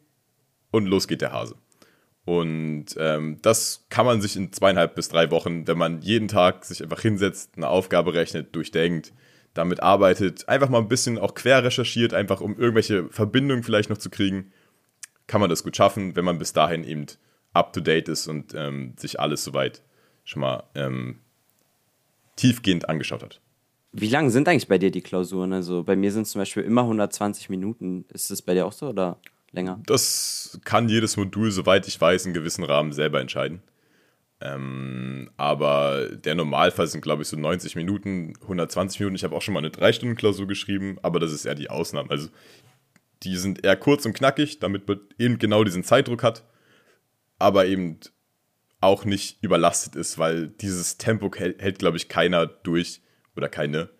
und los geht der Hase. Und ähm, das kann man sich in zweieinhalb bis drei Wochen, wenn man jeden Tag sich einfach hinsetzt, eine Aufgabe rechnet, durchdenkt, damit arbeitet, einfach mal ein bisschen auch quer recherchiert, einfach um irgendwelche Verbindungen vielleicht noch zu kriegen, kann man das gut schaffen, wenn man bis dahin eben up to date ist und ähm, sich alles soweit schon mal ähm, tiefgehend angeschaut hat. Wie lang sind eigentlich bei dir die Klausuren? Also bei mir sind es zum Beispiel immer 120 Minuten. Ist das bei dir auch so oder länger? Das kann jedes Modul, soweit ich weiß, in gewissen Rahmen selber entscheiden. Ähm, aber der Normalfall sind, glaube ich, so 90 Minuten, 120 Minuten. Ich habe auch schon mal eine 3-Stunden-Klausur geschrieben, aber das ist eher die Ausnahme. Also die sind eher kurz und knackig, damit man eben genau diesen Zeitdruck hat, aber eben auch nicht überlastet ist, weil dieses Tempo hält, glaube ich, keiner durch oder keine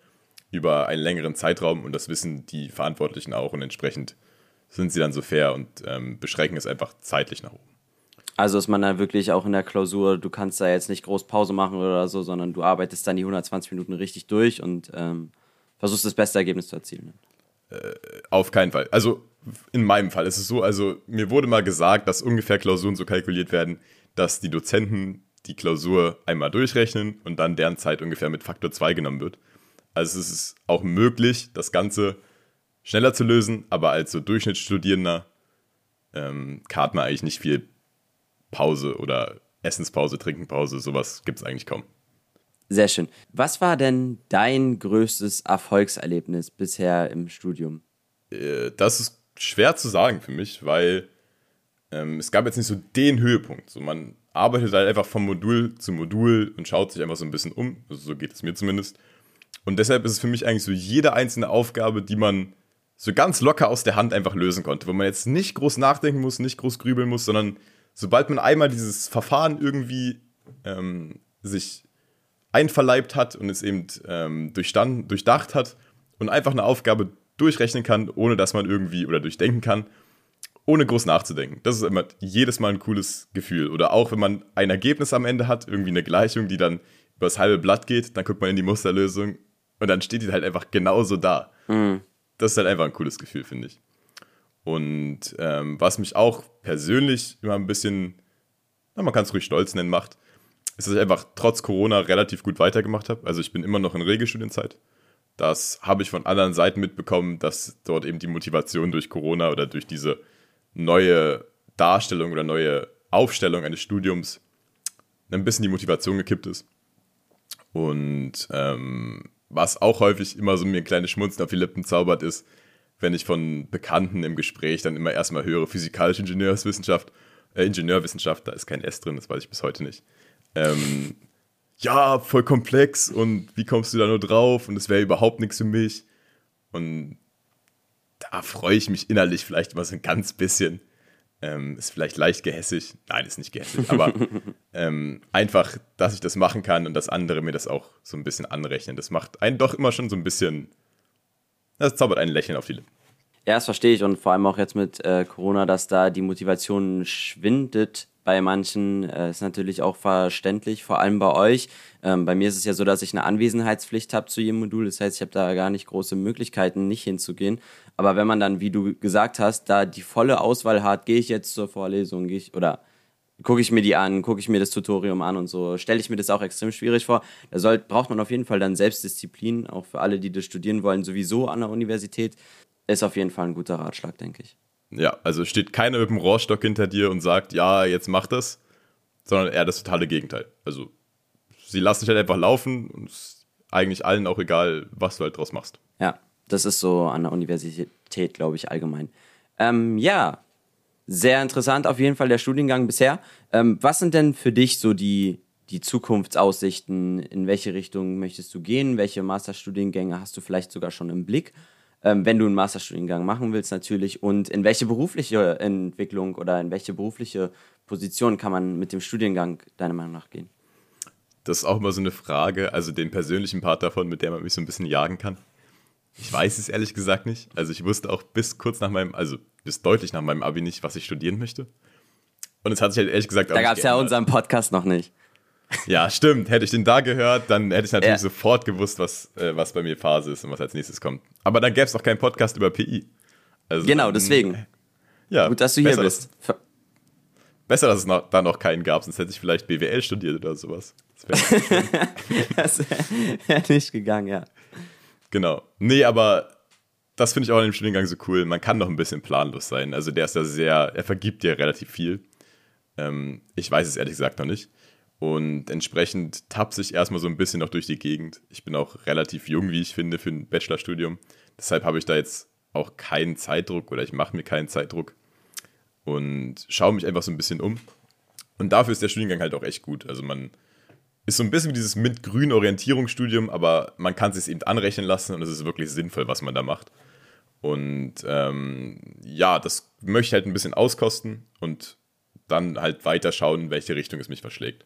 über einen längeren Zeitraum und das wissen die Verantwortlichen auch und entsprechend sind sie dann so fair und ähm, beschränken es einfach zeitlich nach oben. Also ist man dann wirklich auch in der Klausur, du kannst da jetzt nicht groß Pause machen oder so, sondern du arbeitest dann die 120 Minuten richtig durch und ähm, versuchst das beste Ergebnis zu erzielen. Äh, auf keinen Fall. Also in meinem Fall ist es so, also mir wurde mal gesagt, dass ungefähr Klausuren so kalkuliert werden, dass die Dozenten die Klausur einmal durchrechnen und dann deren Zeit ungefähr mit Faktor 2 genommen wird. Also es ist auch möglich, das Ganze schneller zu lösen, aber als so Durchschnittsstudierender ähm, kart man eigentlich nicht viel Pause oder Essenspause, Trinkenpause, sowas gibt es eigentlich kaum. Sehr schön. Was war denn dein größtes Erfolgserlebnis bisher im Studium? Äh, das ist schwer zu sagen für mich, weil ähm, es gab jetzt nicht so den Höhepunkt. So, man arbeitet halt einfach von Modul zu Modul und schaut sich einfach so ein bisschen um. Also so geht es mir zumindest. Und deshalb ist es für mich eigentlich so jede einzelne Aufgabe, die man so ganz locker aus der Hand einfach lösen konnte, wo man jetzt nicht groß nachdenken muss, nicht groß grübeln muss, sondern sobald man einmal dieses Verfahren irgendwie ähm, sich einverleibt hat und es eben ähm, durchdacht hat und einfach eine Aufgabe durchrechnen kann, ohne dass man irgendwie oder durchdenken kann, ohne groß nachzudenken. Das ist immer jedes Mal ein cooles Gefühl. Oder auch wenn man ein Ergebnis am Ende hat, irgendwie eine Gleichung, die dann über das halbe Blatt geht, dann guckt man in die Musterlösung und dann steht die halt einfach genauso da. Mhm das ist halt einfach ein cooles Gefühl, finde ich. Und ähm, was mich auch persönlich immer ein bisschen, na, man kann es ruhig stolz nennen, macht, ist, dass ich einfach trotz Corona relativ gut weitergemacht habe. Also ich bin immer noch in Regelstudienzeit. Das habe ich von anderen Seiten mitbekommen, dass dort eben die Motivation durch Corona oder durch diese neue Darstellung oder neue Aufstellung eines Studiums ein bisschen die Motivation gekippt ist. Und ähm, was auch häufig immer so mir ein kleines Schmunzen auf die Lippen zaubert, ist, wenn ich von Bekannten im Gespräch dann immer erstmal höre, physikalische Ingenieurswissenschaft, äh, Ingenieurwissenschaft, da ist kein S drin, das weiß ich bis heute nicht. Ähm, ja, voll komplex und wie kommst du da nur drauf und es wäre überhaupt nichts für mich. Und da freue ich mich innerlich vielleicht immer so ein ganz bisschen, ähm, ist vielleicht leicht gehässig. Nein, ist nicht gehässig. Aber ähm, einfach, dass ich das machen kann und dass andere mir das auch so ein bisschen anrechnen. Das macht einen doch immer schon so ein bisschen. Das zaubert ein Lächeln auf die Lippen. Ja, das verstehe ich. Und vor allem auch jetzt mit äh, Corona, dass da die Motivation schwindet bei manchen, äh, ist natürlich auch verständlich, vor allem bei euch. Ähm, bei mir ist es ja so, dass ich eine Anwesenheitspflicht habe zu jedem Modul. Das heißt, ich habe da gar nicht große Möglichkeiten, nicht hinzugehen. Aber wenn man dann, wie du gesagt hast, da die volle Auswahl hat, gehe ich jetzt zur Vorlesung, gehe ich oder gucke ich mir die an, gucke ich mir das Tutorium an und so, stelle ich mir das auch extrem schwierig vor. Da soll, braucht man auf jeden Fall dann Selbstdisziplin, auch für alle, die das studieren wollen, sowieso an der Universität. Ist auf jeden Fall ein guter Ratschlag, denke ich. Ja, also steht keiner mit dem Rohrstock hinter dir und sagt, ja, jetzt mach das, sondern eher das totale Gegenteil. Also sie lassen dich halt einfach laufen und es ist eigentlich allen auch egal, was du halt draus machst. Ja, das ist so an der Universität, glaube ich, allgemein. Ähm, ja, sehr interessant auf jeden Fall der Studiengang bisher. Ähm, was sind denn für dich so die, die Zukunftsaussichten? In welche Richtung möchtest du gehen? Welche Masterstudiengänge hast du vielleicht sogar schon im Blick? Ähm, wenn du einen Masterstudiengang machen willst natürlich. Und in welche berufliche Entwicklung oder in welche berufliche Position kann man mit dem Studiengang deiner Meinung nach gehen? Das ist auch immer so eine Frage, also den persönlichen Part davon, mit der man mich so ein bisschen jagen kann. Ich weiß es ehrlich gesagt nicht. Also ich wusste auch bis kurz nach meinem, also bis deutlich nach meinem Abi nicht, was ich studieren möchte. Und es hat sich halt ehrlich gesagt auch Da gab es ja unseren Podcast noch nicht. Ja, stimmt. Hätte ich den da gehört, dann hätte ich natürlich Ja. sofort gewusst, was, äh, was bei mir Phase ist und was als nächstes kommt. Aber dann gäbe es auch keinen Podcast über PI. Also Genau, deswegen. Ja, Gut, dass du hier bist. Ver- Besser, dass es noch, da noch keinen gab, sonst hätte ich vielleicht BWL studiert oder sowas. Das wär, wäre nicht gegangen, ja. genau. Nee, aber das finde ich auch an dem Studiengang so cool. Man kann noch ein bisschen planlos sein. Also der ist ja sehr, er vergibt dir relativ viel. Ähm, ich weiß es ehrlich gesagt noch nicht. Und entsprechend tapse ich erstmal so ein bisschen noch durch die Gegend. Ich bin auch relativ jung, wie ich finde, für ein Bachelorstudium. Deshalb habe ich da jetzt auch keinen Zeitdruck oder ich mache mir keinen Zeitdruck und schaue mich einfach so ein bisschen um. Und dafür ist der Studiengang halt auch echt gut. Also man ist so ein bisschen wie dieses mit-grün Orientierungsstudium, aber man kann es sich eben anrechnen lassen und es ist wirklich sinnvoll, was man da macht. Und ähm, ja, das möchte ich halt ein bisschen auskosten und dann halt weiter schauen, in welche Richtung es mich verschlägt.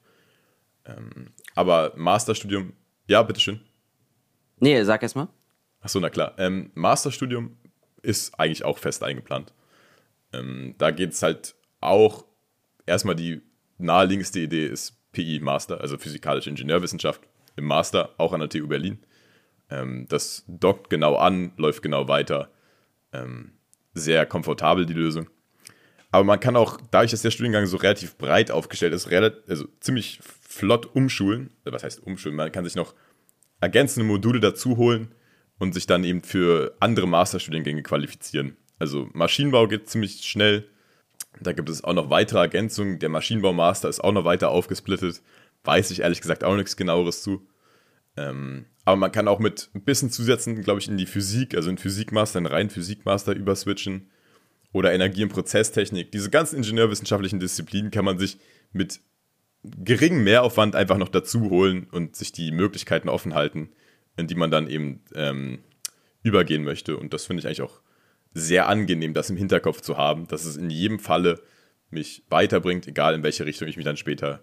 Ähm, aber Masterstudium, ja, bitteschön. Nee, sag erst mal. Achso, na klar. Ähm, Masterstudium ist eigentlich auch fest eingeplant. Ähm, da geht es halt auch, erstmal die naheliegendste Idee ist PI Master, also Physikalische Ingenieurwissenschaft im Master, auch an der TU Berlin. Ähm, das dockt genau an, läuft genau weiter. Ähm, sehr komfortabel die Lösung. Aber man kann auch, dadurch, dass der Studiengang so relativ breit aufgestellt ist, relativ, also ziemlich flott umschulen. Was heißt umschulen? Man kann sich noch ergänzende Module dazu holen und sich dann eben für andere Masterstudiengänge qualifizieren. Also Maschinenbau geht ziemlich schnell. Da gibt es auch noch weitere Ergänzungen. Der Maschinenbaumaster ist auch noch weiter aufgesplittet. Weiß ich ehrlich gesagt auch nichts genaueres zu. Ähm, aber man kann auch mit ein bisschen zusätzen, glaube ich, in die Physik, also in Physikmaster, in rein Physikmaster überswitchen. Oder Energie- und Prozesstechnik. Diese ganzen ingenieurwissenschaftlichen Disziplinen kann man sich mit geringem Mehraufwand einfach noch dazu holen und sich die Möglichkeiten offen halten, in die man dann eben ähm, übergehen möchte. Und das finde ich eigentlich auch sehr angenehm, das im Hinterkopf zu haben, dass es in jedem Falle mich weiterbringt, egal in welche Richtung ich mich dann später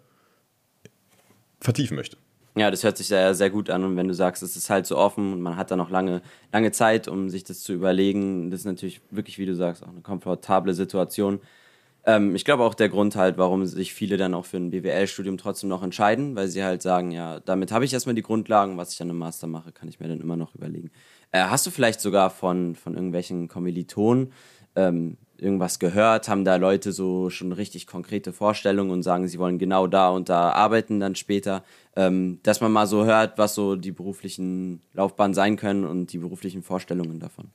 vertiefen möchte. Ja, das hört sich sehr, sehr gut an. Und wenn du sagst, es ist halt so offen und man hat da noch lange, lange Zeit, um sich das zu überlegen, das ist natürlich wirklich, wie du sagst, auch eine komfortable Situation. Ähm, ich glaube auch der Grund halt, warum sich viele dann auch für ein BWL-Studium trotzdem noch entscheiden, weil sie halt sagen, ja, damit habe ich erstmal die Grundlagen, was ich dann im Master mache, kann ich mir dann immer noch überlegen. Äh, hast du vielleicht sogar von, von irgendwelchen Kommilitonen ähm, irgendwas gehört? Haben da Leute so schon richtig konkrete Vorstellungen und sagen, sie wollen genau da und da arbeiten dann später? Ähm, dass man mal so hört, was so die beruflichen Laufbahnen sein können und die beruflichen Vorstellungen davon.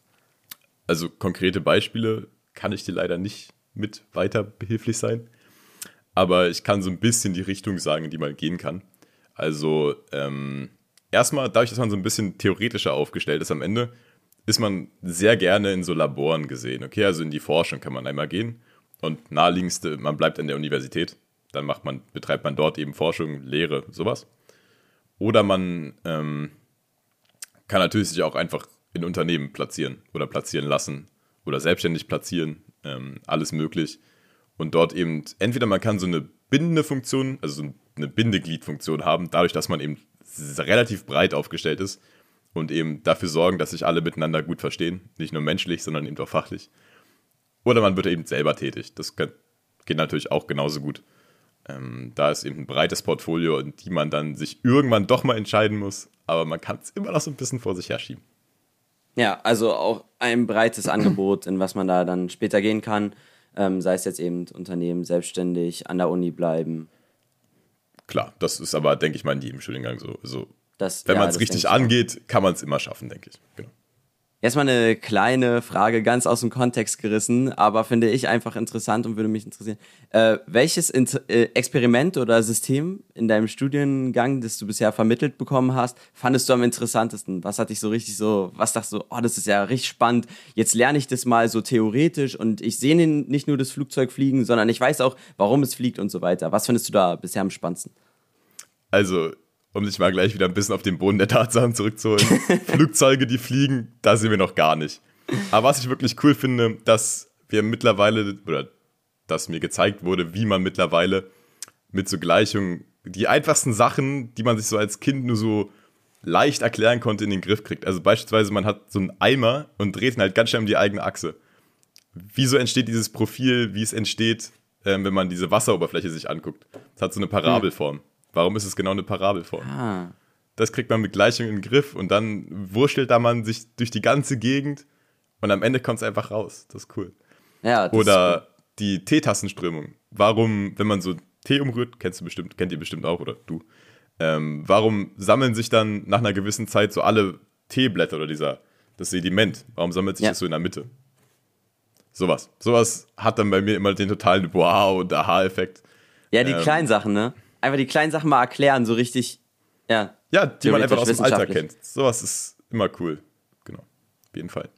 Also konkrete Beispiele kann ich dir leider nicht mit weiter behilflich sein. Aber ich kann so ein bisschen die Richtung sagen, in die man gehen kann. Also ähm, erstmal, dadurch, dass man so ein bisschen theoretischer aufgestellt ist am Ende, ist man sehr gerne in so Laboren gesehen. Okay, also in die Forschung kann man einmal gehen. Und naheliegendste, man bleibt an der Universität. Dann macht man, betreibt man dort eben Forschung, Lehre, sowas. Oder man ähm, kann natürlich sich auch einfach in Unternehmen platzieren oder platzieren lassen oder selbstständig platzieren, ähm, alles möglich. Und dort eben, entweder man kann so eine bindende Funktion, also so eine Bindegliedfunktion haben, dadurch, dass man eben relativ breit aufgestellt ist und eben dafür sorgen, dass sich alle miteinander gut verstehen, nicht nur menschlich, sondern eben auch fachlich. Oder man wird eben selber tätig. Das kann, geht natürlich auch genauso gut. Ähm, da ist eben ein breites Portfolio, in die man dann sich irgendwann doch mal entscheiden muss, aber man kann es immer noch so ein bisschen vor sich herschieben. Ja, also auch ein breites Angebot, in was man da dann später gehen kann. Ähm, sei es jetzt eben Unternehmen, selbstständig, an der Uni bleiben. Klar, das ist aber, denke ich mal, in jedem Studiengang so. so Das, wenn ja, man es richtig angeht, kann man es immer schaffen, denke ich. Genau. Jetzt mal eine kleine Frage, ganz aus dem Kontext gerissen, aber finde ich einfach interessant und würde mich interessieren. Äh, welches Int äh, Experiment oder System in deinem Studiengang, das du bisher vermittelt bekommen hast, fandest du am interessantesten? Was hat dich so richtig so, was dachtest du, oh, das ist ja richtig spannend, jetzt lerne ich das mal so theoretisch und ich sehe nicht nur das Flugzeug fliegen, sondern ich weiß auch, warum es fliegt und so weiter. Was findest du da bisher am spannendsten? Also, um sich mal gleich wieder ein bisschen auf den Boden der Tatsachen zurückzuholen. Flugzeuge, die fliegen, da sind wir noch gar nicht. Aber was ich wirklich cool finde, dass wir mittlerweile, oder dass mir gezeigt wurde, wie man mittlerweile mit so Gleichungen, die einfachsten Sachen, die man sich so als Kind nur so leicht erklären konnte, in den Griff kriegt. Also beispielsweise, man hat so einen Eimer und dreht ihn halt ganz schnell um die eigene Achse. Wieso entsteht dieses Profil, wie es entsteht, ähm, wenn man diese Wasseroberfläche sich anguckt? Es hat so eine Parabelform. Warum ist es genau eine Parabelform? Ah. Das kriegt man mit Gleichung in den Griff und dann wurschtelt da man sich durch die ganze Gegend und am Ende kommt es einfach raus. Das ist cool. Ja, das Oder die Teetassenströmung. Warum, wenn man so Tee umrührt, kennst du bestimmt, kennt ihr bestimmt auch oder du, ähm, warum sammeln sich dann nach einer gewissen Zeit so alle Teeblätter oder dieser, das Sediment, warum sammelt sich Ja. das so in der Mitte? Sowas. Sowas hat dann bei mir immer den totalen Wow- und Aha-Effekt. Ja, die Ähm, kleinen Sachen, ne? Einfach die kleinen Sachen mal erklären, so richtig. Ja. Ja, die man einfach aus dem Alltag kennt. Sowas ist immer cool. Genau. Auf jeden Fall.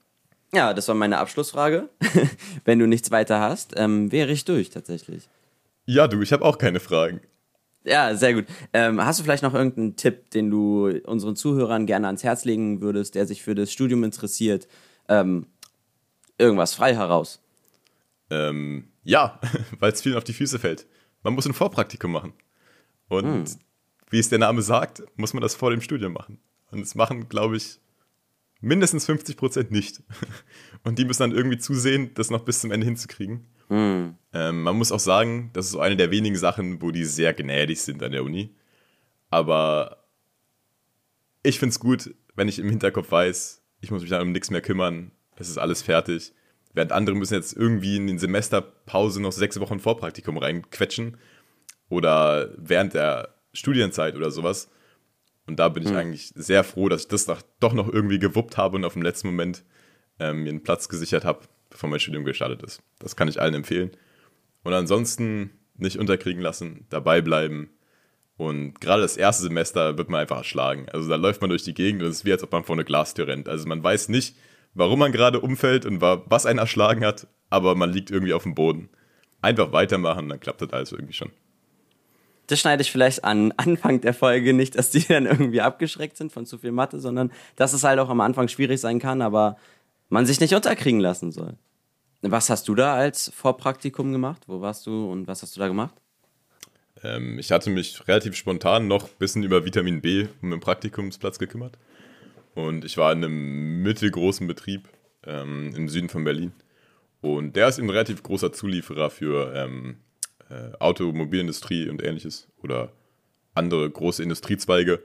Ja, das war meine Abschlussfrage. Wenn du nichts weiter hast, ähm, wäre ich durch tatsächlich. Ja, du, ich habe auch keine Fragen. Ja, sehr gut. Ähm, hast du vielleicht noch irgendeinen Tipp, den du unseren Zuhörern gerne ans Herz legen würdest, der sich für das Studium interessiert? Ähm, irgendwas frei heraus. Ähm, ja, weil es vielen auf die Füße fällt. Man muss ein Vorpraktikum machen. Und Hm. wie es der Name sagt, muss man das vor dem Studium machen. Und das machen, glaube ich, mindestens 50 Prozent nicht. Und die müssen dann irgendwie zusehen, das noch bis zum Ende hinzukriegen. Hm. Ähm, man muss auch sagen, das ist so eine der wenigen Sachen, wo die sehr gnädig sind an der Uni. Aber ich finde es gut, wenn ich im Hinterkopf weiß, ich muss mich dann um nichts mehr kümmern, es ist alles fertig. Während andere müssen jetzt irgendwie in den Semesterpause noch sechs Wochen Vorpraktikum reinquetschen oder während der Studienzeit oder sowas. Und da bin ich eigentlich sehr froh, dass ich das doch- noch irgendwie gewuppt habe und auf dem letzten Moment ähm, mir einen Platz gesichert habe, bevor mein Studium gestartet ist. Das kann ich allen empfehlen. Und ansonsten nicht unterkriegen lassen, dabei bleiben. Und gerade das erste Semester wird man einfach erschlagen. Also da läuft man durch die Gegend und es ist wie, als ob man vor eine Glastür rennt. Also man weiß nicht, warum man gerade umfällt und wa- was einen erschlagen hat, aber man liegt irgendwie auf dem Boden. Einfach weitermachen, dann klappt das alles irgendwie schon. Das schneide ich vielleicht an Anfang der Folge nicht, dass die dann irgendwie abgeschreckt sind von zu viel Mathe, sondern dass es halt auch am Anfang schwierig sein kann, aber man sich nicht unterkriegen lassen soll. Was hast du da als Vorpraktikum gemacht? Wo warst du und was hast du da gemacht? Ähm, ich hatte mich relativ spontan noch ein bisschen über Vitamin B um den Praktikumsplatz gekümmert. Und ich war in einem mittelgroßen Betrieb ähm, im Süden von Berlin. Und der ist ein relativ großer Zulieferer für ähm, äh, Automobilindustrie und ähnliches oder andere große Industriezweige.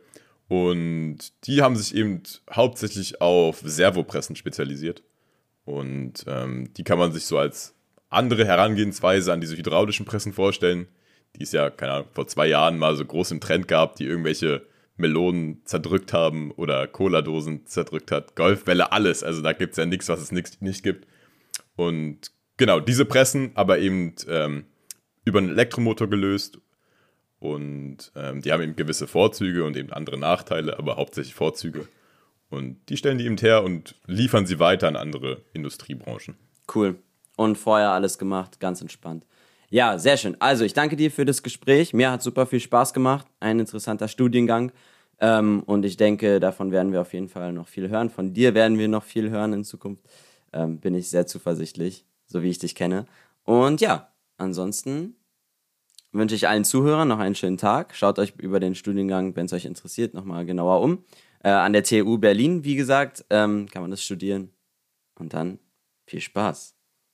Und die haben sich eben hauptsächlich auf Servopressen spezialisiert. Und ähm, die kann man sich so als andere Herangehensweise an diese hydraulischen Pressen vorstellen, die es ja, keine Ahnung, vor zwei Jahren mal so groß im Trend gab, die irgendwelche Melonen zerdrückt haben oder Cola-Dosen zerdrückt hat, Golfbälle, alles. Also da gibt es ja nichts, was es nix, nicht gibt. Und genau, diese Pressen, aber eben ähm, über einen Elektromotor gelöst. Und ähm, die haben eben gewisse Vorzüge und eben andere Nachteile, aber hauptsächlich Vorzüge. Und die stellen die eben her und liefern sie weiter an andere Industriebranchen. Cool. Und vorher alles gemacht, ganz entspannt. Ja, sehr schön. Also, ich danke dir für das Gespräch. Mir hat super viel Spaß gemacht. Ein interessanter Studiengang. Ähm, und ich denke, davon werden wir auf jeden Fall noch viel hören. Von dir werden wir noch viel hören in Zukunft. Ähm, bin ich sehr zuversichtlich, so wie ich dich kenne. Und ja, ansonsten wünsche ich allen Zuhörern noch einen schönen Tag. Schaut euch über den Studiengang, wenn es euch interessiert, nochmal genauer um. Äh, an der TU Berlin, wie gesagt, ähm, kann man das studieren. Und dann viel Spaß.